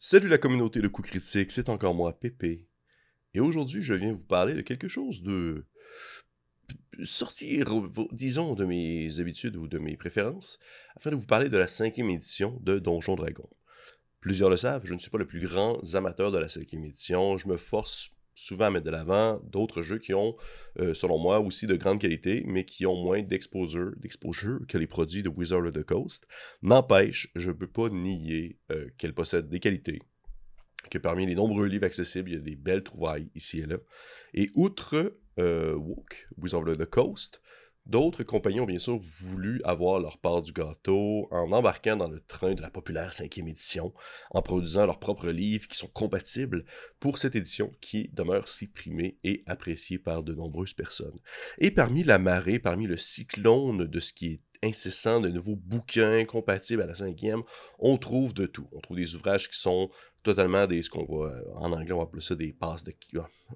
Salut la communauté de coups critiques, c'est encore moi, Pépé. Et aujourd'hui, je viens vous parler de quelque chose de... sortir, disons, de mes habitudes ou de mes préférences, afin de vous parler de la cinquième édition de Donjon Dragon. Plusieurs le savent, je ne suis pas le plus grand amateur de la cinquième édition, je me force souvent à mettre de l'avant d'autres jeux qui ont, euh, selon moi, aussi de grande qualité, mais qui ont moins d'exposure, que les produits de Wizard of the Coast. N'empêche, je ne peux pas nier euh, qu'elle possède des qualités, que parmi les nombreux livres accessibles, il y a des belles trouvailles ici et là. Et outre euh, Wizard of the Coast, D'autres compagnies ont bien sûr voulu avoir leur part du gâteau en embarquant dans le train de la populaire cinquième édition, en produisant leurs propres livres qui sont compatibles pour cette édition qui demeure si et appréciée par de nombreuses personnes. Et parmi la marée, parmi le cyclone de ce qui est incessant de nouveaux bouquins compatibles à la cinquième, on trouve de tout. On trouve des ouvrages qui sont totalement des, ce qu'on va, euh, en anglais, on va appeler ça des passes de,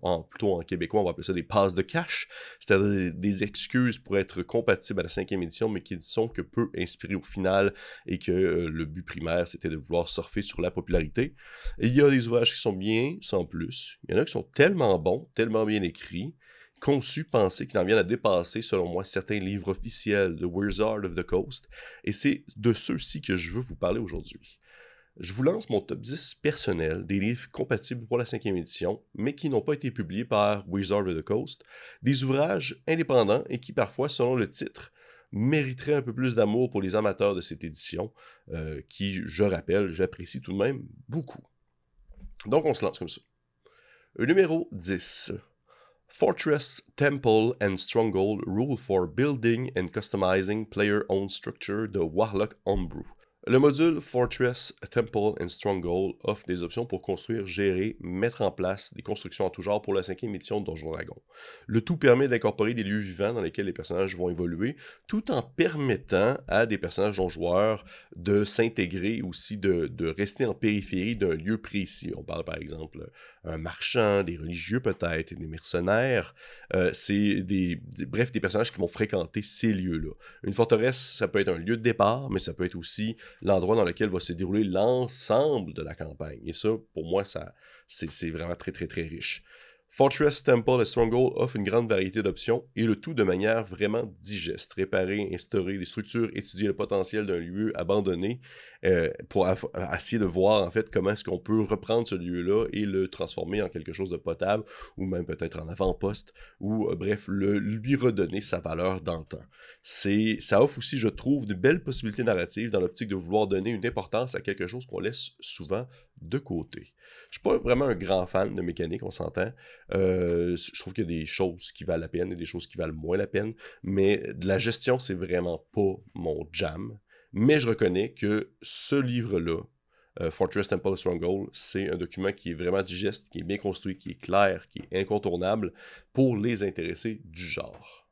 en, plutôt en québécois, on va appeler ça des passes de cash, c'est-à-dire des, excuses pour être compatibles à la cinquième édition, mais qui ne sont que peu inspirées au final, et que euh, le but primaire, c'était de vouloir surfer sur la popularité. Et il y a des ouvrages qui sont bien, sans plus. Il y en a qui sont tellement bons, tellement bien écrits, conçus, pensés, qui en viennent à dépasser, selon moi, certains livres officiels de Wizard of the Coast. Et c'est de ceux-ci que je veux vous parler aujourd'hui. Je vous lance mon top 10 personnel des livres compatibles pour la cinquième édition, mais qui n'ont pas été publiés par Wizard of the Coast, des ouvrages indépendants et qui parfois, selon le titre, mériteraient un peu plus d'amour pour les amateurs de cette édition, euh, qui, je rappelle, j'apprécie tout de même beaucoup. Donc on se lance comme ça. Numéro 10. Fortress, Temple and Stronghold Rule for Building and Customizing Player-Owned Structure de Warlock Homebrew. Le module Fortress, Temple and Stronghold offre des options pour construire, gérer, mettre en place des constructions en tout genre pour la cinquième édition de Donjon Dragon. Le tout permet d'incorporer des lieux vivants dans lesquels les personnages vont évoluer, tout en permettant à des personnages non joueurs de s'intégrer aussi, de, de, rester en périphérie d'un lieu précis. On parle par exemple un marchand, des religieux peut-être, des mercenaires. Euh, c'est des, bref, des personnages qui vont fréquenter ces lieux-là. Une forteresse, ça peut être un lieu de départ, mais ça peut être aussi l'endroit dans lequel va se dérouler l'ensemble de la campagne. Et ça, pour moi, ça, c'est vraiment très, très, très riche. Fortress, Temple et Stronghold offrent une grande variété d'options et le tout de manière vraiment digeste. Réparer, instaurer des structures, étudier le potentiel d'un lieu abandonné euh, pour essayer de voir en fait comment est-ce qu'on peut reprendre ce lieu-là et le transformer en quelque chose de potable ou même peut-être en avant-poste ou euh, bref, le, lui redonner sa valeur d'antan. C'est, ça offre aussi, je trouve, de belles possibilités narratives dans l'optique de vouloir donner une importance à quelque chose qu'on laisse souvent de côté. Je suis pas vraiment un grand fan de mécanique, on s'entend. Euh, je trouve qu'il y a des choses qui valent la peine et des choses qui valent moins la peine, mais de la gestion, c'est vraiment pas mon jam. Mais je reconnais que ce livre-là, euh, Fortress Temple Stronghold, c'est un document qui est vraiment digeste, qui est bien construit, qui est clair, qui est incontournable pour les intéressés du genre.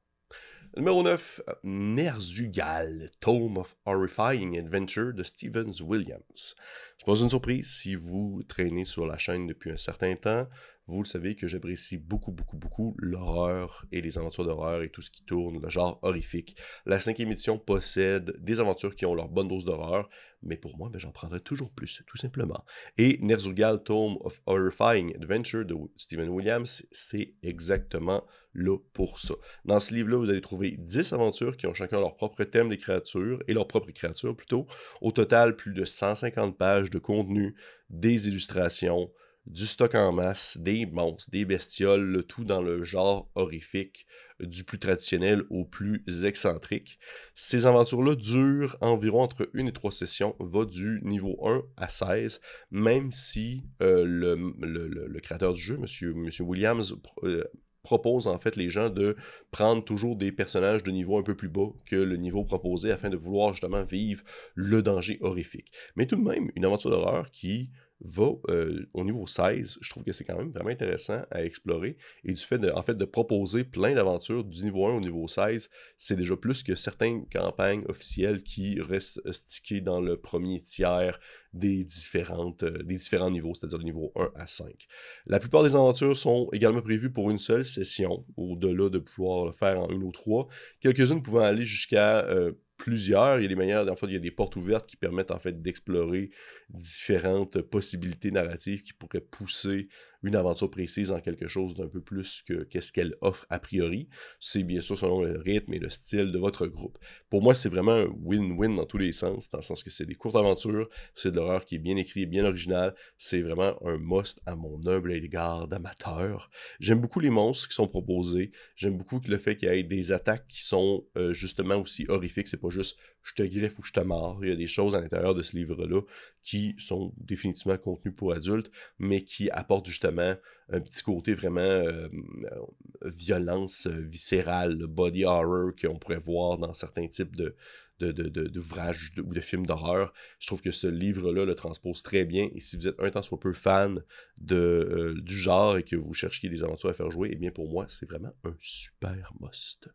Numéro 9, Nerzugal, Tome of Horrifying Adventure de Stevens Williams. C'est pas une surprise si vous traînez sur la chaîne depuis un certain temps. Vous le savez que j'apprécie beaucoup, beaucoup, beaucoup l'horreur et les aventures d'horreur et tout ce qui tourne, le genre horrifique. La cinquième édition possède des aventures qui ont leur bonne dose d'horreur, mais pour moi, ben, j'en prendrai toujours plus, tout simplement. Et Nerzugal Tome of Horrifying Adventure de Stephen Williams, c'est exactement là pour ça. Dans ce livre-là, vous allez trouver 10 aventures qui ont chacun leur propre thème des créatures, et leur propre créature plutôt. Au total, plus de 150 pages de contenu, des illustrations, du stock en masse, des monstres, des bestioles, le tout dans le genre horrifique, du plus traditionnel au plus excentrique. Ces aventures-là durent environ entre une et trois sessions, va du niveau 1 à 16, même si euh, le, créateur du jeu, Monsieur Williams, euh, propose en fait les gens de prendre toujours des personnages de niveau un peu plus bas que le niveau proposé afin de vouloir justement vivre le danger horrifique. Mais tout de même, une aventure d'horreur qui va euh, au niveau 16, je trouve que c'est quand même vraiment intéressant à explorer. Et du fait de, en fait, de proposer plein d'aventures du niveau 1 au niveau 16, c'est déjà plus que certaines campagnes officielles qui restent stickées dans le premier tiers des, différentes, euh, des différents niveaux, c'est-à-dire le niveau 1 à 5. La plupart des aventures sont également prévues pour une seule session, au-delà de pouvoir le faire en une ou trois, quelques-unes pouvant aller jusqu'à... Euh, plusieurs. Il y a des manières, en fait, il y a des portes ouvertes qui permettent en fait d'explorer différentes possibilités narratives qui pourraient pousser une aventure précise en quelque chose d'un peu plus que qu'est-ce qu'elle offre a priori. C'est bien sûr selon le rythme et le style de votre groupe. Pour moi, c'est vraiment un win-win dans tous les sens, dans le sens que c'est des courtes aventures, c'est de l'horreur qui est bien écrit, bien original, c'est vraiment un must à mon humble égard d'amateur. J'aime beaucoup les monstres qui sont proposés, j'aime beaucoup le fait qu'il y ait des attaques qui sont euh, justement aussi horrifiques, c'est pas juste je te griffe ou je te mords. Il y a des choses à l'intérieur de ce livre-là qui sont définitivement contenues pour adultes, mais qui apportent justement un petit côté vraiment euh, violence viscérale, body horror qu'on pourrait voir dans certains types de, d'ouvrages ou de films d'horreur. Je trouve que ce livre-là le transpose très bien. Et si vous êtes un temps soit peu fan de, euh, du genre et que vous cherchiez des aventures à faire jouer, eh bien pour moi, c'est vraiment un super must.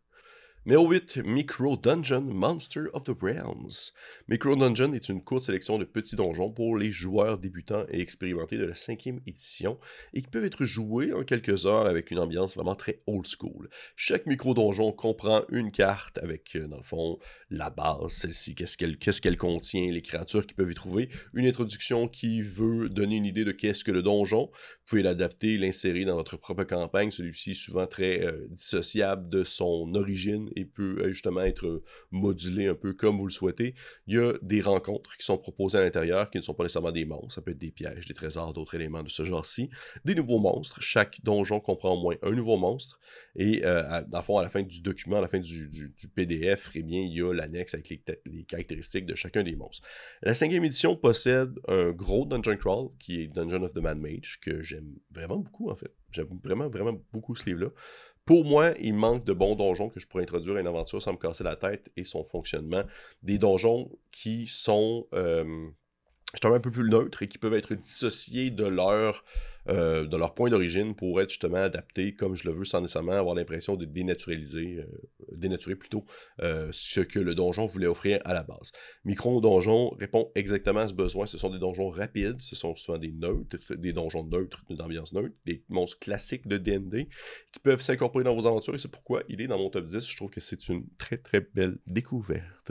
Numéro 8, Micro Dungeon Monster of the Realms. Micro Dungeon est une courte sélection de petits donjons pour les joueurs débutants et expérimentés de la cinquième édition et qui peuvent être joués en quelques heures avec une ambiance vraiment très old school. Chaque micro donjon comprend une carte avec, euh, dans le fond, la base, celle-ci, qu'est-ce qu'elle contient, les créatures qui peuvent y trouver, une introduction qui veut donner une idée de qu'est-ce que le donjon. Vous pouvez l'adapter, l'insérer dans votre propre campagne, celui-ci souvent très euh, dissociable de son origine et peut euh, justement être modulé un peu comme vous le souhaitez. Il y a des rencontres qui sont proposées à l'intérieur qui ne sont pas nécessairement des monstres, ça peut être des pièges, des trésors, d'autres éléments de ce genre-ci. Des nouveaux monstres, chaque donjon comprend au moins un nouveau monstre. Et euh, dans le fond, à la fin du document, à la fin du, PDF, eh bien, il y a l'annexe avec les, caractéristiques de chacun des monstres. La cinquième édition possède un gros dungeon crawl qui est Dungeon of the Man Mage, que j'aime vraiment beaucoup en fait. J'aime vraiment, vraiment beaucoup ce livre-là. Pour moi, il manque de bons donjons que je pourrais introduire à une aventure sans me casser la tête et son fonctionnement. Des donjons qui sont euh, un peu plus neutres et qui peuvent être dissociés de leur euh, de leur point d'origine pour être justement adapté comme je le veux sans nécessairement avoir l'impression de dénaturaliser, euh, dénaturer plutôt euh, ce que le donjon voulait offrir à la base. Micro Donjon répond exactement à ce besoin. Ce sont des donjons rapides, ce sont souvent des neutres, des donjons neutres, d'ambiance neutre, des monstres classiques de D&D qui peuvent s'incorporer dans vos aventures et c'est pourquoi il est dans mon top 10. Je trouve que c'est une très très belle découverte.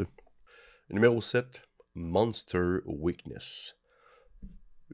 Numéro 7, Monster Weakness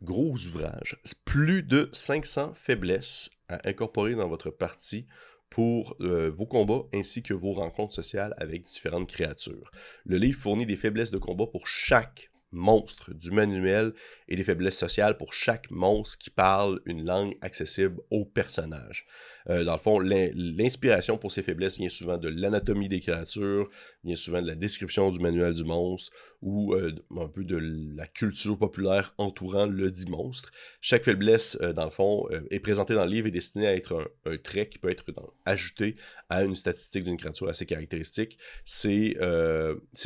gros ouvrage. Plus de 500 faiblesses à incorporer dans votre partie pour euh, vos combats ainsi que vos rencontres sociales avec différentes créatures. Le livre fournit des faiblesses de combat pour chaque monstre du manuel et des faiblesses sociales pour chaque monstre qui parle une langue accessible au personnage. Euh, dans le fond, l'inspiration pour ces faiblesses vient souvent de l'anatomie des créatures, vient souvent de la description du manuel du monstre ou euh, un peu de la culture populaire entourant le dit monstre. Chaque faiblesse, euh, dans le fond, est présentée dans le livre et destinée à être un, trait qui peut être ajouté à une statistique d'une créature assez caractéristique. C'est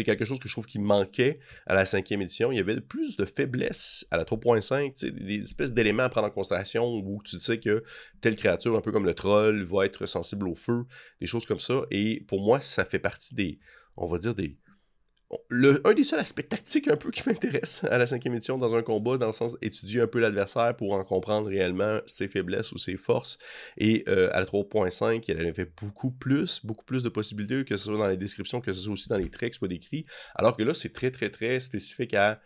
quelque chose que je trouve qui manquait à la cinquième édition. Il y avait plus de faiblesses à la 3.5, des espèces d'éléments à prendre en considération où tu sais que telle créature, un peu comme le va être sensible au feu, des choses comme ça. Et pour moi, ça fait partie des, on va dire, des... Le, un des seuls aspects tactiques un peu qui m'intéresse à la cinquième édition dans un combat, dans le sens d'étudier un peu l'adversaire pour en comprendre réellement ses faiblesses ou ses forces. Et euh, à la 3.5, elle avait beaucoup plus, beaucoup plus de possibilités, que ce soit dans les descriptions, que ce soit aussi dans les traits qui soient décrits. Alors que là, c'est très, très, très spécifique à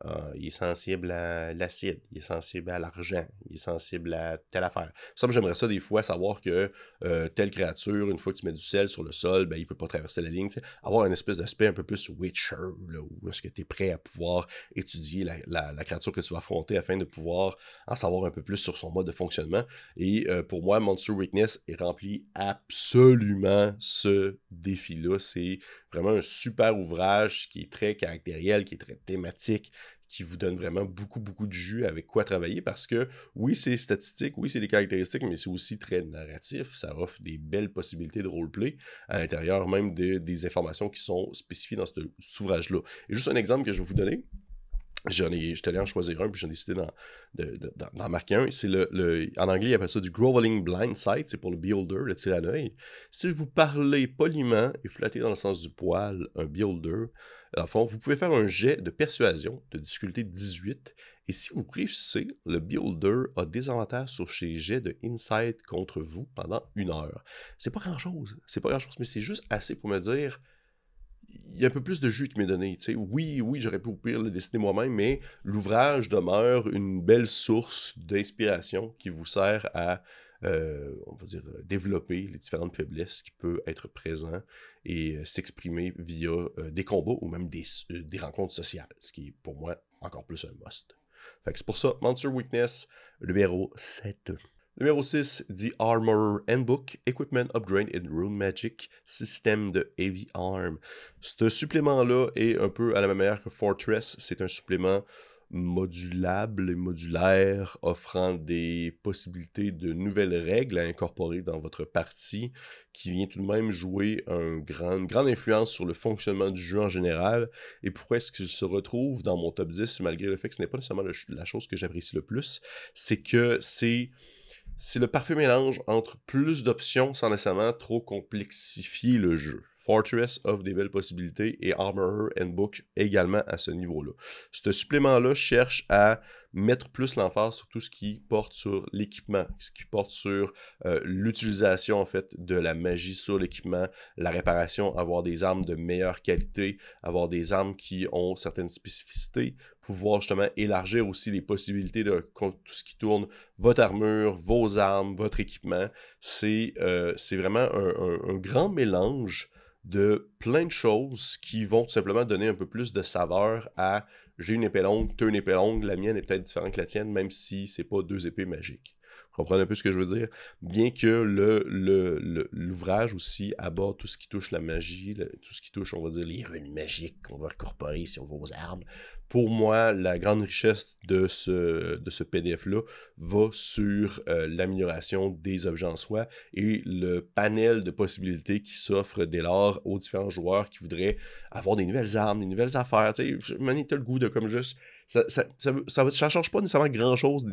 ah, il est sensible à l'acide, il est sensible à l'argent, il est sensible à telle affaire. Ça, j'aimerais ça des fois, savoir que euh, telle créature, une fois que tu mets du sel sur le sol, ben, il peut pas traverser la ligne. Avoir une espèce d'aspect un peu plus Witcher, où est-ce que tu es prêt à pouvoir étudier la, créature que tu vas affronter afin de pouvoir en savoir un peu plus sur son mode de fonctionnement. Et euh, pour moi, Monster Weakness est rempli absolument ce défi-là. C'est vraiment un super ouvrage qui est très caractériel, qui est très thématique, qui vous donne vraiment beaucoup, beaucoup de jus avec quoi travailler parce que oui, c'est statistique, oui, c'est des caractéristiques, mais c'est aussi très narratif. Ça offre des belles possibilités de roleplay à l'intérieur même de, des informations qui sont spécifiées dans cet ouvrage-là. Et juste un exemple que je vais vous donner. J'en ai, j'étais allé en choisir un, puis j'en ai décidé d'en, marquer un. C'est le, en anglais, ils appellent ça du groveling blind sight, c'est pour le beholder, le tir à l'œil. Si vous parlez poliment et flattez dans le sens du poil un beholder, fond, vous pouvez faire un jet de persuasion de difficulté 18. Et si vous réussissez, le beholder a des avantages sur ses jets de insight contre vous pendant une heure. C'est pas grand chose, c'est pas grand chose, mais c'est juste assez pour me dire il y a un peu plus de jus qui m'est donné. Oui, oui, j'aurais pu au pire le dessiner moi-même, mais l'ouvrage demeure une belle source d'inspiration qui vous sert à, euh, on va dire, développer les différentes faiblesses qui peuvent être présentes et euh, s'exprimer via euh, des combats ou même des, des rencontres sociales, ce qui est pour moi encore plus un must. Fait que c'est pour ça, Monster Weakness, numéro 7. Numéro 6, The Armor Handbook, Equipment Upgrade in Rune Magic, système de Heavy Arm. Ce supplément-là est un peu à la même manière que Fortress. C'est un supplément modulable et modulaire, offrant des possibilités de nouvelles règles à incorporer dans votre partie, qui vient tout de même jouer une grande influence sur le fonctionnement du jeu en général. Et pourquoi est-ce qu'il se retrouve dans mon top 10, malgré le fait que ce n'est pas nécessairement la chose que j'apprécie le plus, c'est que c'est c'est le parfait mélange entre plus d'options sans nécessairement trop complexifier le jeu. Fortress offre des belles possibilités et Armorer Book également à ce niveau-là. Ce supplément-là cherche à mettre plus l'emphase sur tout ce qui porte sur l'équipement, ce qui porte sur euh, l'utilisation en fait de la magie sur l'équipement, la réparation, avoir des armes de meilleure qualité, avoir des armes qui ont certaines spécificités, pouvoir justement élargir aussi les possibilités de tout ce qui tourne, votre armure, vos armes, votre équipement. C'est euh, vraiment un, grand mélange de plein de choses qui vont tout simplement donner un peu plus de saveur à j'ai une épée longue, tu as une épée longue, la mienne est peut-être différente que la tienne, même si c'est pas deux épées magiques. Comprenez un peu ce que je veux dire? Bien que l'ouvrage aussi aborde tout ce qui touche la magie, tout ce qui touche, on va dire, les runes magiques qu'on va incorporer sur vos armes. Pour moi, la grande richesse de ce, PDF-là va sur euh, l'amélioration des objets en soi et le panel de possibilités qui s'offre dès lors aux différents joueurs qui voudraient avoir des nouvelles armes, des nouvelles affaires. Tu sais, le goût de comme juste ça, ça, ça, change pas nécessairement grand-chose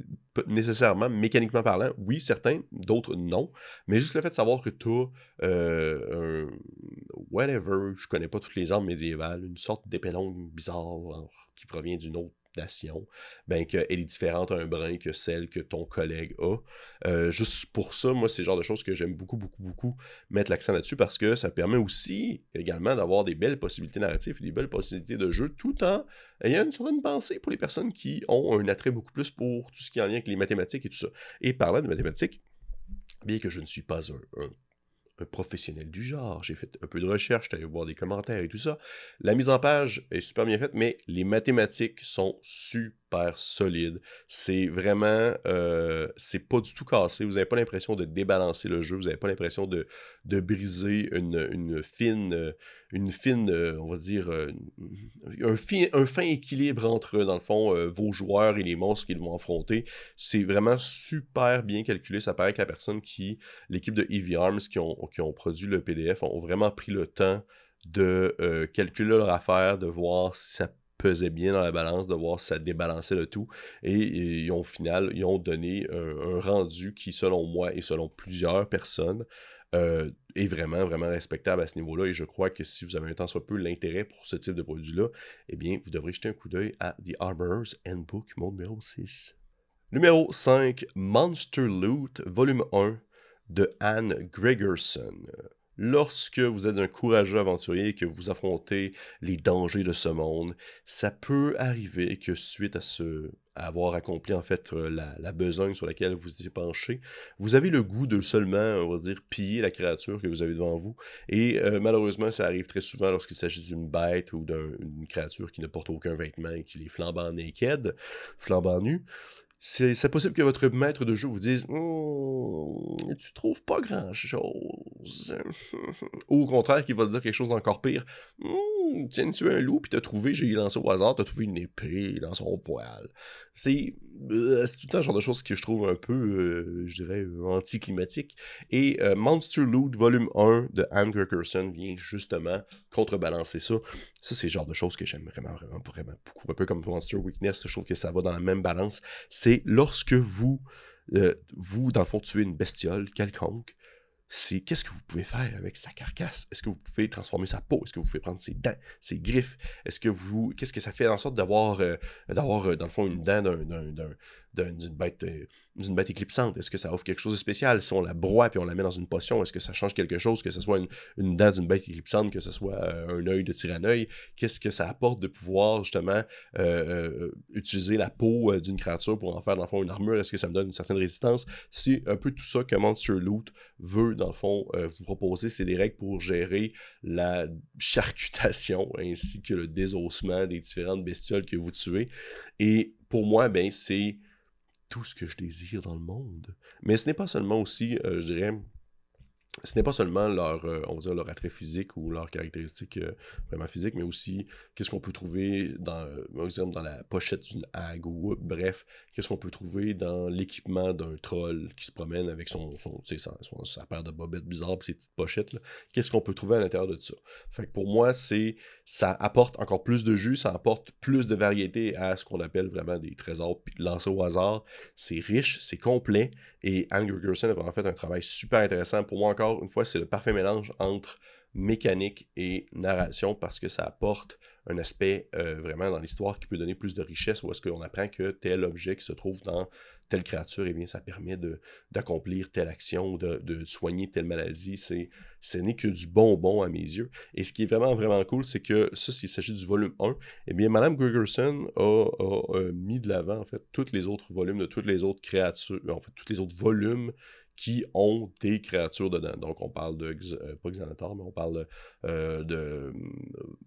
nécessairement, mécaniquement parlant. Oui, certains, d'autres non. Mais juste le fait de savoir que tu as euh, un whatever, je connais pas toutes les armes médiévales, une sorte d'épée bizarre qui provient d'une autre ben qu'elle est différente un brin que celle que ton collègue a. Euh, juste pour ça, moi, c'est le genre de choses que j'aime beaucoup, beaucoup, beaucoup mettre l'accent là-dessus parce que ça permet aussi également d'avoir des belles possibilités narratives et des belles possibilités de jeu tout en ayant une certaine pensée pour les personnes qui ont un attrait beaucoup plus pour tout ce qui est en lien avec les mathématiques et tout ça. Et parlant de mathématiques, bien que je ne suis pas un professionnel du genre. J'ai fait un peu de recherche, j'étais allé voir des commentaires et tout ça. La mise en page est super bien faite, mais les mathématiques sont super solides. C'est vraiment, euh, c'est pas du tout cassé. Vous n'avez pas l'impression de débalancer le jeu. Vous n'avez pas l'impression de, briser une, une fine une fine, euh, on va dire, euh, un, fin, équilibre entre, dans le fond, euh, vos joueurs et les monstres qu'ils vont affronter. C'est vraiment super bien calculé. Ça paraît que la personne qui, l'équipe de Eevee Arms qui ont, qui ont produit le PDF, ont vraiment pris le temps de calculer leur affaire, de voir si ça pesait bien dans la balance, de voir si ça débalançait le tout. Et, ils ont, au final, ils ont donné un, rendu qui, selon moi et selon plusieurs personnes, euh, est vraiment, vraiment respectable à ce niveau-là. Et je crois que si vous avez un temps soit peu l'intérêt pour ce type de produit-là, eh bien, vous devrez jeter un coup d'œil à The Armorer's Handbook, mon numéro 6. Numéro 5, Monster Loot, volume 1 de Anne Gregerson. Lorsque vous êtes un courageux aventurier et que vous affrontez les dangers de ce monde, ça peut arriver que suite à ce avoir accompli en fait euh, la, besogne sur laquelle vous y penchez, vous avez le goût de seulement, on va dire, piller la créature que vous avez devant vous. Et euh, malheureusement, ça arrive très souvent lorsqu'il s'agit d'une bête ou d'une créature qui ne porte aucun vêtement et qui est flambant naked, flambant nu c'est possible que votre maître de jeu vous dise «Hum, Tu trouves pas grand Ou au contraire, qu'il va dire quelque chose d'encore pire «Hum, Tiens, tu es un loup, puis t'as trouvé, j'ai lancé au hasard, t'as trouvé une épée dans son poil. C'est euh, tout un genre de choses que je trouve un peu, euh, je dirais, anticlimatique. Et euh, Monster Loot Volume 1 de Anne Gerkerson vient justement contrebalancer ça. Ça, c'est le genre de choses que j'aime vraiment, vraiment, vraiment beaucoup. Un peu comme Monster Weakness, je trouve que ça va dans la même balance. C'est lorsque vous, vous, dans le fond, tuez une bestiole quelconque, c'est qu'est-ce que vous pouvez faire avec sa carcasse? Est-ce que vous pouvez transformer sa peau? Est-ce que vous pouvez prendre ses dents, ses griffes? Est-ce que vous. Qu'est-ce que ça fait en sorte d'avoir, euh, d'avoir euh, dans le fond, une dent d'un, d'une bête, euh, d'une bête éclipsante? Est-ce que ça offre quelque chose de spécial? Si on la broie puis on la met dans une potion, est-ce que ça change quelque chose? Que ce soit une, dent d'une bête éclipsante, que ce soit euh, un œil de tyranneuil? Qu'est-ce que ça apporte de pouvoir justement euh, utiliser la peau d'une créature pour en faire dans le fond une armure? Est-ce que ça me donne une certaine résistance? C'est un peu tout ça que Monster Loot veut dans le fond vous proposer. C'est des règles pour gérer la charcutation ainsi que le désossement des différentes bestioles que vous tuez. Et pour moi, ben, c'est tout ce que je désire dans le monde. Mais ce n'est pas seulement aussi, euh, je dirais, ce n'est pas seulement leur, euh, on va dire, leur attrait physique ou leurs caractéristiques euh, vraiment physiques, mais aussi qu'est-ce qu'on peut trouver dans, exemple, dans la pochette d'une hague ou bref, qu'est-ce qu'on peut trouver dans l'équipement d'un troll qui se promène avec son, son, son sa paire de bobettes bizarres et ses petites pochettes. Qu'est-ce qu'on peut trouver à l'intérieur de ça? Fait que pour moi, c'est ça apporte encore plus de jus, ça apporte plus de variété à ce qu'on appelle vraiment des trésors lancés au hasard. C'est riche, c'est complet et Andrew Gerson a vraiment fait un travail super intéressant. Pour moi, encore une fois, c'est le parfait mélange entre mécanique et narration parce que ça apporte un aspect euh, vraiment dans l'histoire qui peut donner plus de richesse ou est-ce qu'on apprend que tel objet qui se trouve dans telle créature, eh bien, ça permet d'accomplir telle action, de, de soigner telle maladie. Ce n'est que du bonbon à mes yeux. Et ce qui est vraiment, vraiment cool, c'est que ça, s'il s'agit du volume 1, eh bien, Madame Gregerson a, a mis de l'avant, en fait, tous les autres volumes de toutes les autres créatures, en fait, tous les autres volumes qui ont des créatures dedans. Donc, on parle de, euh, pas Xanatar, mais on parle euh, de euh,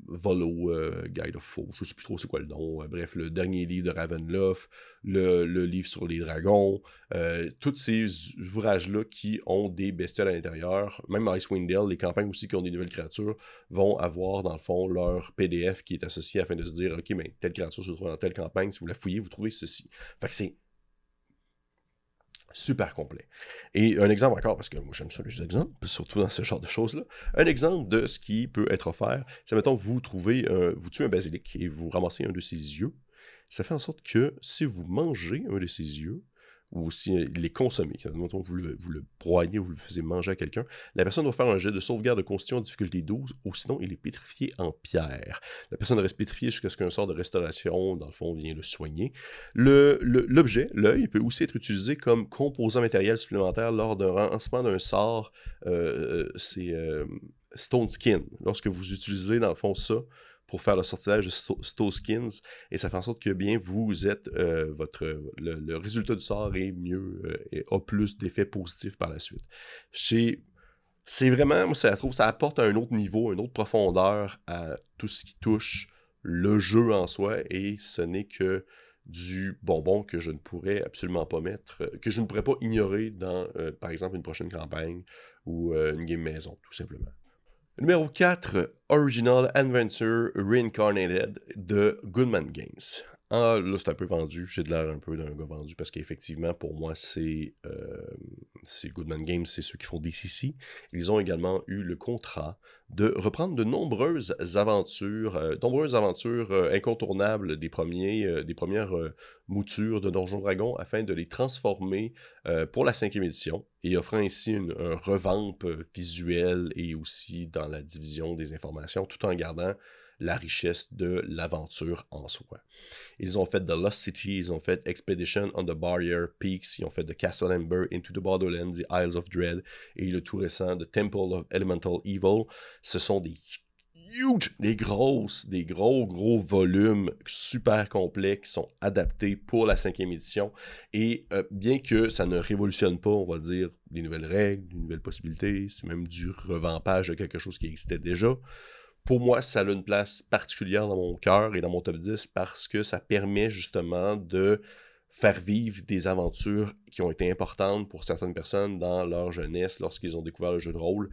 Volo, Guide of Foe, je sais plus trop c'est quoi le nom. bref, le dernier livre de Ravenloft, le, le livre sur les dragons, tous ces ouvrages-là qui ont des bestioles à l'intérieur, même Icewind Dale, les campagnes aussi qui ont des nouvelles créatures, vont avoir dans le fond leur PDF qui est associé afin de se dire, ok, mais telle créature se trouve dans telle campagne, si vous la fouillez, vous trouvez ceci. Fait que c'est super complet. Et un exemple encore, parce que moi j'aime ça les exemples, surtout dans ce genre de choses-là. Un exemple de ce qui peut être offert, c'est mettons vous trouvez, vous tuez un basilic et vous ramassez un de ses yeux. Ça fait en sorte que si vous mangez un de ses yeux, ou si il est consommé, quand vous le, vous le broyez ou vous le faisiez manger à quelqu'un, la personne doit faire un jet de sauvegarde de constitution difficulté 12, ou sinon il est pétrifié en pierre. La personne reste pétrifiée jusqu'à ce qu'un sort de restauration, dans le fond, vienne le soigner. L'objet, le, l'œil, peut aussi être utilisé comme composant matériel supplémentaire lors d'un lancement d'un sort, euh, euh, c'est euh, Stone Skin. Lorsque vous utilisez, dans le fond, ça, pour faire le sortilège de Skins et ça fait en sorte que bien vous êtes euh, votre le, résultat du sort est mieux euh, et a plus d'effets positifs par la suite. C'est vraiment, moi, ça, trouve, ça apporte un autre niveau, une autre profondeur à tout ce qui touche le jeu en soi et ce n'est que du bonbon que je ne pourrais absolument pas mettre, euh, que je ne pourrais pas ignorer dans, par exemple, une prochaine campagne ou une game maison, tout simplement. Numéro 4, Original Adventure Reincarnated de Goodman Games. Ah, là, c'est un peu vendu. J'ai de l'air un peu d'un gars vendu parce qu'effectivement, pour moi, c'est euh, Goodman Games, c'est ceux qui font DCC. Ils ont également eu le contrat de reprendre de nombreuses aventures, euh, nombreuses aventures euh, incontournables des, premiers, euh, des premières moutures de Donjon Dragon afin de les transformer pour la cinquième édition et offrant ainsi une, un revamp visuel et aussi dans la division des informations tout en gardant la richesse de l'aventure en soi. Ils ont fait The Lost City, ils ont fait Expedition on the Barrier Peaks, ils ont fait The Castle Ember, Into the Borderlands, The Isles of Dread et le tout récent The Temple of Elemental Evil. Ce sont des huge, des grosses, des gros, gros volumes super complets qui sont adaptés pour la cinquième édition. Et euh, bien que ça ne révolutionne pas, on va dire, des nouvelles règles, des nouvelles possibilités, c'est même du revampage de quelque chose qui existait déjà, pour moi, ça a une place particulière dans mon cœur et dans mon top 10 parce que ça permet justement de faire vivre des aventures qui ont été importantes pour certaines personnes dans leur jeunesse lorsqu'ils ont découvert le jeu de rôle,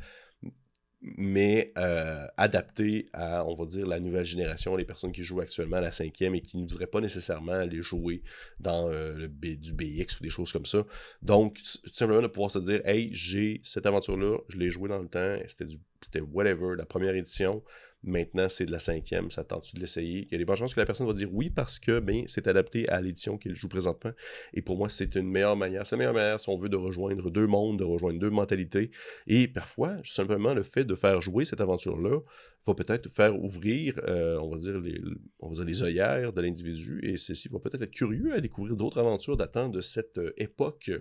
mais euh, adapté à, on va dire, la nouvelle génération, les personnes qui jouent actuellement à la cinquième et qui ne voudraient pas nécessairement aller jouer dans euh, du BX ou des choses comme ça. Donc, tout simplement de pouvoir se dire, hey, j'ai cette aventure-là, je l'ai jouée dans le temps, c'était whatever, la première édition, Maintenant, c'est de la cinquième. Ça tente-tu de l'essayer? Il y a des bonnes chances que la personne va dire oui parce que ben, c'est adapté à l'édition qu'il joue présentement. Et pour moi, c'est une meilleure manière. C'est la meilleure manière si on veut de rejoindre deux mondes, de rejoindre deux mentalités. Et parfois, simplement le fait de faire jouer cette aventure-là va peut-être faire ouvrir, euh, on, va dire les, on va dire les œillères de l'individu. Et ceci va peut-être être curieux à découvrir d'autres aventures datant de cette euh, époque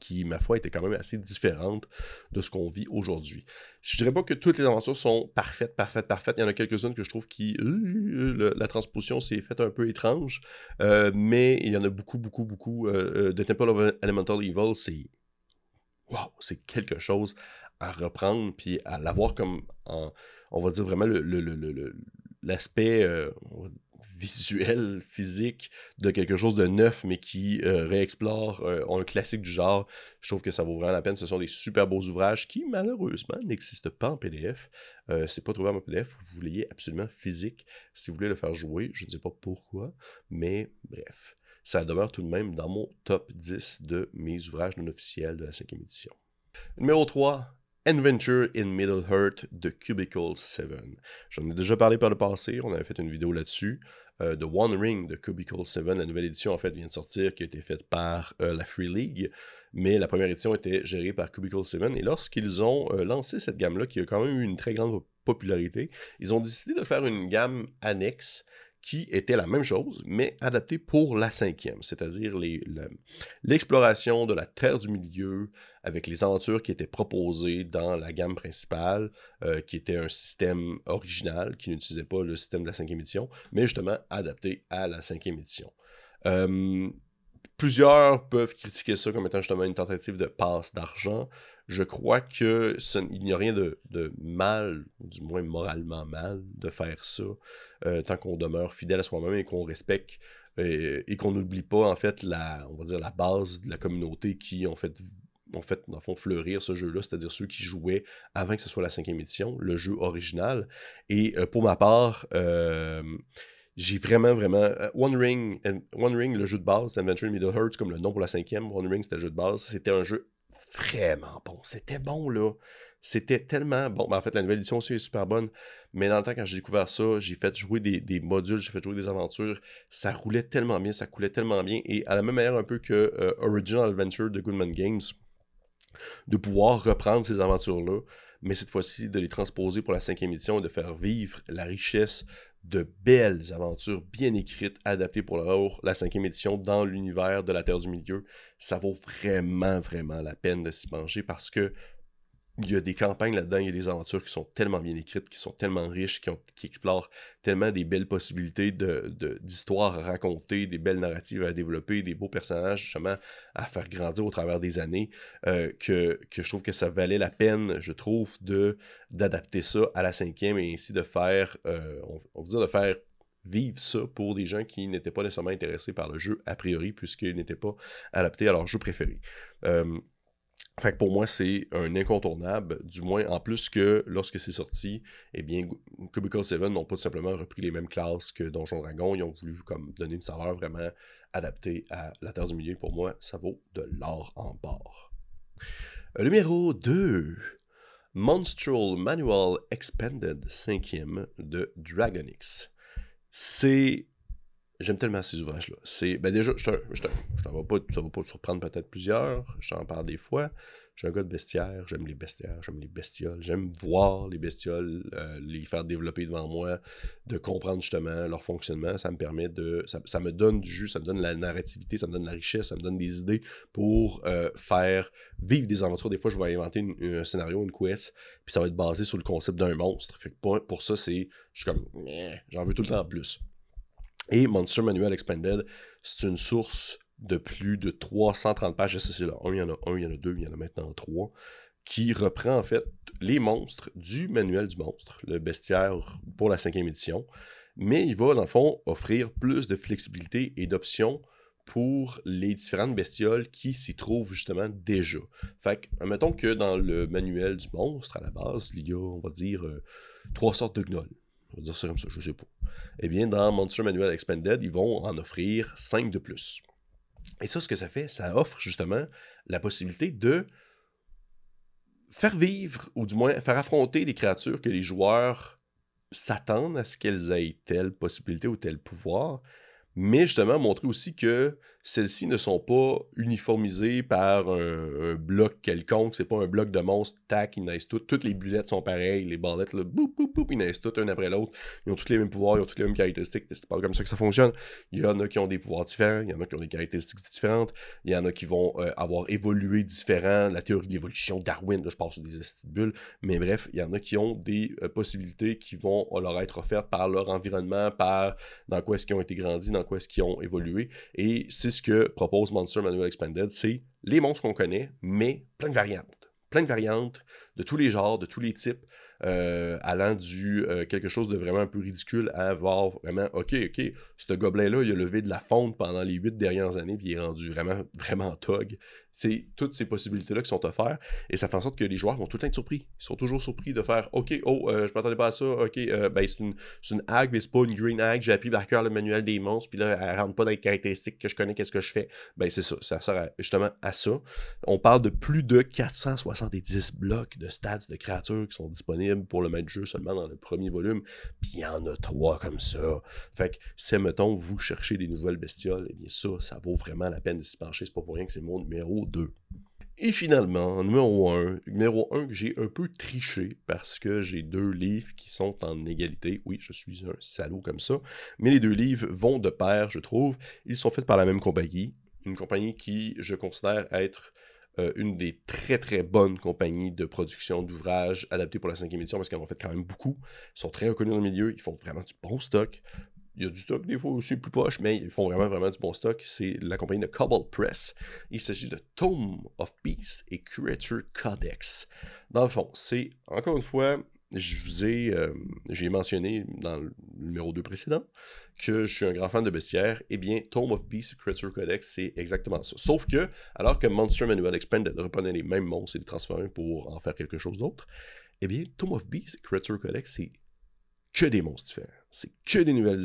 qui, ma foi, était quand même assez différente de ce qu'on vit aujourd'hui. Je dirais pas que toutes les aventures sont parfaites, parfaites, parfaites. Il y en a quelques-unes que je trouve qui... Euh, la transposition s'est faite un peu étrange, euh, mais il y en a beaucoup, beaucoup, beaucoup. Euh, The Temple of Elemental Evil, c'est... Wow! C'est quelque chose à reprendre, puis à l'avoir comme, on va dire vraiment, l'aspect... visuel, physique de quelque chose de neuf, mais qui euh, réexplore euh, un classique du genre. Je trouve que ça vaut vraiment la peine. Ce sont des super beaux ouvrages qui, malheureusement, n'existent pas en PDF. Euh, c'est pas trouvé en PDF. Vous voulez absolument physique si vous voulez le faire jouer. Je ne sais pas pourquoi, mais bref. Ça demeure tout de même dans mon top 10 de mes ouvrages non officiels de la cinquième édition. Numéro 3, Adventure in Middle Earth de Cubicle 7. J'en ai déjà parlé par le passé, on avait fait une vidéo là-dessus. Euh, The One Ring de Cubicle 7, la nouvelle édition en fait vient de sortir, qui a été faite par euh, la Free League, mais la première édition était gérée par Cubicle 7. Et lorsqu'ils ont euh, lancé cette gamme-là, qui a quand même eu une très grande popularité, ils ont décidé de faire une gamme annexe qui était la même chose, mais adaptée pour la cinquième, c'est-à-dire l'exploration de la Terre du Milieu avec les aventures qui étaient proposées dans la gamme principale, euh, qui était un système original, qui n'utilisait pas le système de la cinquième édition, mais justement adapté à la cinquième édition. Euh, plusieurs peuvent critiquer ça comme étant justement une tentative de passe d'argent je crois que il n'y a rien de, mal, du moins moralement mal, de faire ça, euh, tant qu'on demeure fidèle à soi-même et qu'on respecte euh, et qu'on n'oublie pas en fait la, on va dire la base de la communauté qui ont fait en fait, dans le fond, fleurir ce jeu-là, c'est-à-dire ceux qui jouaient avant que ce soit la cinquième édition, le jeu original. Et euh, pour ma part, j'ai vraiment, vraiment. One Ring, One Ring, le jeu de base, Adventure in Middle Earth, comme le nom pour la cinquième, One Ring, c'était le jeu de base. C'était un jeu vraiment bon. C'était bon, là. C'était tellement bon. Ben, en fait, la nouvelle édition aussi est super bonne. Mais dans le temps, quand j'ai découvert ça, j'ai fait jouer des, modules, j'ai fait jouer des aventures. Ça roulait tellement bien, ça coulait tellement bien. Et à la même manière, un peu que euh, Original Adventure de Goodman Games, de pouvoir reprendre ces aventures-là, mais cette fois-ci de les transposer pour la cinquième édition et de faire vivre la richesse de belles aventures bien écrites, adaptées pour la cinquième édition dans l'univers de la Terre du Milieu. Ça vaut vraiment, vraiment la peine de s'y manger parce que il y a des campagnes là-dedans, il y a des aventures qui sont tellement bien écrites, qui sont tellement riches, qui, explorent tellement des belles possibilités d'histoires à raconter, des belles narratives à développer, des beaux personnages justement à faire grandir au travers des années, euh, que, je trouve que ça valait la peine, je trouve, d'adapter ça à la cinquième et ainsi de faire, euh, on, va dire de faire vivre ça pour des gens qui n'étaient pas nécessairement intéressés par le jeu a priori, puisqu'il n'était pas adapté à leur jeu préféré. Euh, fait que pour moi, c'est un incontournable, du moins en plus que lorsque c'est sorti, eh bien, Cubicle 7 n'ont pas tout simplement repris les mêmes classes que Donjon Dragon, ils ont voulu comme donner une saveur vraiment adaptée à la Terre du Milieu. Pour moi, ça vaut de l'or en bord. Euh, numéro 2. Monstral Manual Expanded 5e de Dragonix. C'est J'aime tellement ces ouvrages-là. C'est, ben déjà, je, t'en pas, ça va pas te surprendre peut-être plusieurs, j'en parle des fois. Je suis un gars de bestiaire, j'aime les bestiaires, j'aime les bestioles, j'aime voir les bestioles, euh, les faire développer devant moi, de comprendre justement leur fonctionnement. Ça me permet de. Ça, me donne du jus, ça me donne la narrativité, ça me donne la richesse, ça me donne des idées pour euh, faire vivre des aventures. Des fois, je vais inventer un scénario, une quest, puis ça va être basé sur le concept d'un monstre. Fait que pour, pour ça, c'est. Je suis comme. J'en veux tout le temps plus. Et Monster Manual Expanded, c'est une source de plus de 330 pages. C'est là, il y en a un, il y en a deux, il y en a maintenant trois, qui reprend en fait les monstres du manuel du monstre, le bestiaire pour la cinquième édition. Mais il va, dans le fond, offrir plus de flexibilité et d'options pour les différentes bestioles qui s'y trouvent justement déjà. Fait que, mettons que dans le manuel du monstre, à la base, il y a, on va dire, euh, trois sortes de gnolls. On va dire ça comme ça, je sais pas. Eh bien, dans Monster Manual Expanded, ils vont en offrir 5 de plus. Et ça, ce que ça fait, ça offre justement la possibilité de faire vivre, ou du moins faire affronter des créatures que les joueurs s'attendre à ce qu'elles aient telle possibilité ou tel pouvoir, mais justement montrer aussi que celles-ci ne sont pas uniformisées par un, bloc quelconque. C'est pas un bloc de monstres, tac, ils naissent toutes. Toutes les bulettes sont pareilles, les ballettes, là, boum, boum, boum, ils naissent toutes un après l'autre. Ils ont tous les mêmes pouvoirs, ils ont toutes les mêmes caractéristiques. C'est pas comme ça que ça fonctionne. Il y en a qui ont des pouvoirs différents, il y en a qui ont des caractéristiques différentes, il y en a qui vont euh, avoir évolué différent. La théorie de l'évolution, Darwin, là, je parle sur des bulles. Mais bref, il y en a qui ont des euh, possibilités qui vont leur être offertes par leur environnement, par dans quoi est-ce qu'ils ont été grandis, dans quoi est-ce qu'ils ont évolué. Et c'est ce que propose Monster Manual Expanded, c'est les monstres qu'on connaît, mais plein de variantes. Plein de variantes de tous les genres, de tous les types. Euh, allant du euh, quelque chose de vraiment un peu ridicule à voir vraiment, ok, ok, ce gobelet-là, il a levé de la fonte pendant les huit dernières années, puis il est rendu vraiment, vraiment tog. C'est toutes ces possibilités-là qui sont offertes, et ça fait en sorte que les joueurs vont tout le temps être surpris. Ils sont toujours surpris de faire, ok, oh, euh, je m'attendais pas à ça, ok, ben c'est une, une hague, mais c'est pas une green hague, j'ai appris par cœur le manuel des monstres, puis là, elle rentre pas dans les caractéristiques que je connais, qu'est-ce que je fais. Ben c'est ça, ça sert justement à ça. On parle de plus de 470 blocs de stats de créatures qui sont disponibles pour le maître jeu seulement dans le premier volume, puis il y en a trois comme ça. Fait que si, mettons, vous cherchez des nouvelles bestioles, eh bien ça, ça vaut vraiment la peine de s'y pencher, c'est pas pour rien que c'est mon numéro 2. Et finalement, numéro 1, numéro 1 que j'ai un peu triché parce que j'ai deux livres qui sont en égalité. Oui, je suis un salaud comme ça. Mais les deux livres vont de pair, je trouve. Ils sont faits par la même compagnie. Une compagnie qui, je considère être euh, une des très très bonnes compagnies de production d'ouvrages adaptés pour la cinquième édition parce qu'ils en ont fait quand même beaucoup. Ils sont très reconnus dans le milieu, ils font vraiment du bon stock. Il y a du stock des fois aussi plus poche, mais ils font vraiment vraiment du bon stock. C'est la compagnie de Cobalt Press. Il s'agit de Tome of Peace et Creature Codex. Dans le fond, c'est encore une fois je vous ai, euh, j'ai mentionné dans le numéro 2 précédent que je suis un grand fan de bestiaire. Eh bien, Tome of Peace Creature Codex, c'est exactement ça. Sauf que, alors que Monster Manual Expanded reprenait les mêmes monstres et les transformait pour en faire quelque chose d'autre, eh bien, Tome of Beast Creature Codex, c'est que des monstres différents. C'est que des nouvelles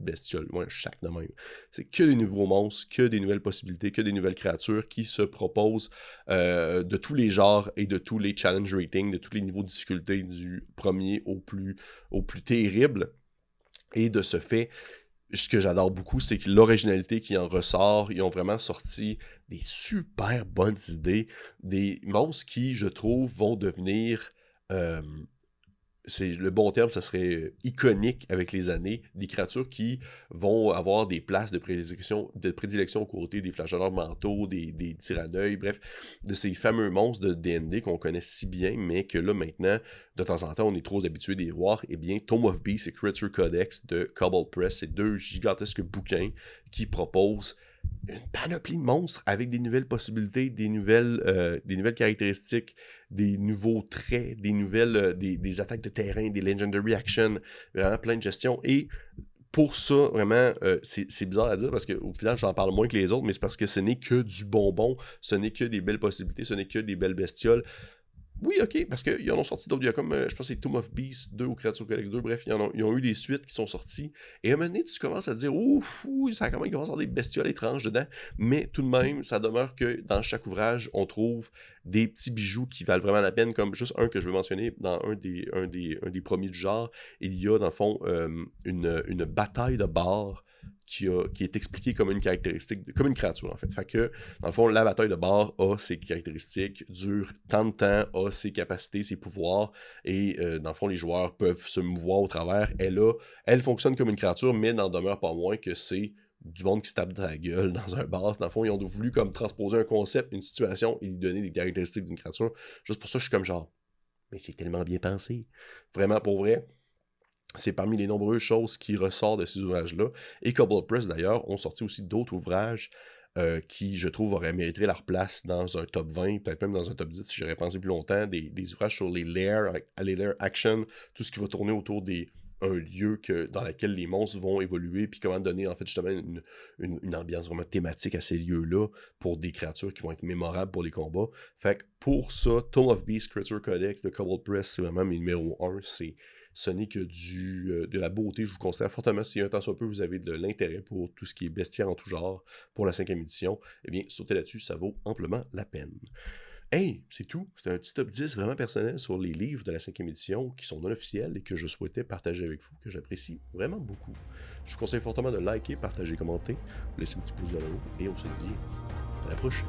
bestioles. Chaque de même. C'est que des nouveaux monstres, que des nouvelles possibilités, que des nouvelles créatures qui se proposent euh, de tous les genres et de tous les challenge ratings, de tous les niveaux de difficulté, du premier au plus, au plus terrible. Et de ce fait, ce que j'adore beaucoup, c'est que l'originalité qui en ressort, ils ont vraiment sorti des super bonnes idées, des monstres qui, je trouve, vont devenir euh, c'est le bon terme, ça serait iconique avec les années, des créatures qui vont avoir des places de prédilection, de prédilection aux côtés des flageoleurs mentaux, des, des bref, de ces fameux monstres de D&D qu'on connaît si bien, mais que là maintenant, de temps en temps, on est trop habitué d'y voir. Eh bien, Tome of Beasts et Creature Codex de Cobalt Press, c'est deux gigantesques bouquins qui proposent une panoplie de monstres avec des nouvelles possibilités, des nouvelles, euh, caractéristiques, des nouveaux traits, des nouvelles, euh, des, attaques de terrain, des legendary actions, vraiment plein de gestion. Et pour ça, vraiment, euh, c'est bizarre à dire parce qu'au final, j'en parle moins que les autres, mais c'est parce que ce n'est que du bonbon, ce n'est que des belles possibilités, ce n'est que des belles bestioles. Oui, ok, parce qu'ils en ont sorti d'autres. Il y a comme, euh, je pense, c'est Tomb of Beast 2 ou Creature Codex 2. Bref, ils, ont, ils ont eu des suites qui sont sorties. Et à un moment donné, tu commences à te dire, ouf, ça commence, à avoir des bestioles étranges dedans. Mais tout de même, ça demeure que dans chaque ouvrage, on trouve des petits bijoux qui valent vraiment la peine, comme juste un que je veux mentionner dans un des, premiers du genre. Il y a, dans le fond, euh, une, une bataille de bar qui, est expliqué comme une caractéristique, comme une créature en fait. Fait que, dans le fond, la bataille de bar a ses caractéristiques, dure tant de temps, a ses capacités, ses pouvoirs, et euh, dans le fond, les joueurs peuvent se mouvoir au travers. Elle, a, elle fonctionne comme une créature, mais n'en demeure pas moins que c'est du monde qui se tape dans la gueule dans un bar. Dans le fond, ils ont voulu comme transposer un concept, une situation, et lui donner des caractéristiques d'une créature. Juste pour ça, je suis comme genre, mais c'est tellement bien pensé. Vraiment, pour vrai, c'est parmi les nombreuses choses qui ressortent de ces ouvrages-là. Et Cobalt Press, d'ailleurs, ont sorti aussi d'autres ouvrages euh, qui, je trouve, auraient mérité leur place dans un top 20, peut-être même dans un top 10 si j'aurais pensé plus longtemps. Des, ouvrages sur les layers, les layers action, tout ce qui va tourner autour des un lieu dans lequel les monstres vont évoluer, puis comment donner en fait justement une, ambiance vraiment thématique à ces lieux-là pour des créatures qui vont être mémorables pour les combats. Fait que pour ça, Tome of Beast Creature Codex de Cobalt Press, c'est vraiment mes numéro 1. C'est ce n'est que du, euh, de la beauté. Je vous conseille fortement, si un temps soit peu vous avez de l'intérêt pour tout ce qui est bestiaire en tout genre pour la cinquième édition, eh bien, sautez là-dessus, ça vaut amplement la peine. Hey, c'est tout. C'était un petit top 10 vraiment personnel sur les livres de la cinquième édition qui sont non officiels et que je souhaitais partager avec vous, que j'apprécie vraiment beaucoup. Je vous conseille fortement de liker, partager, commenter, laisser un petit pouce vers le haut et on se dit à la prochaine.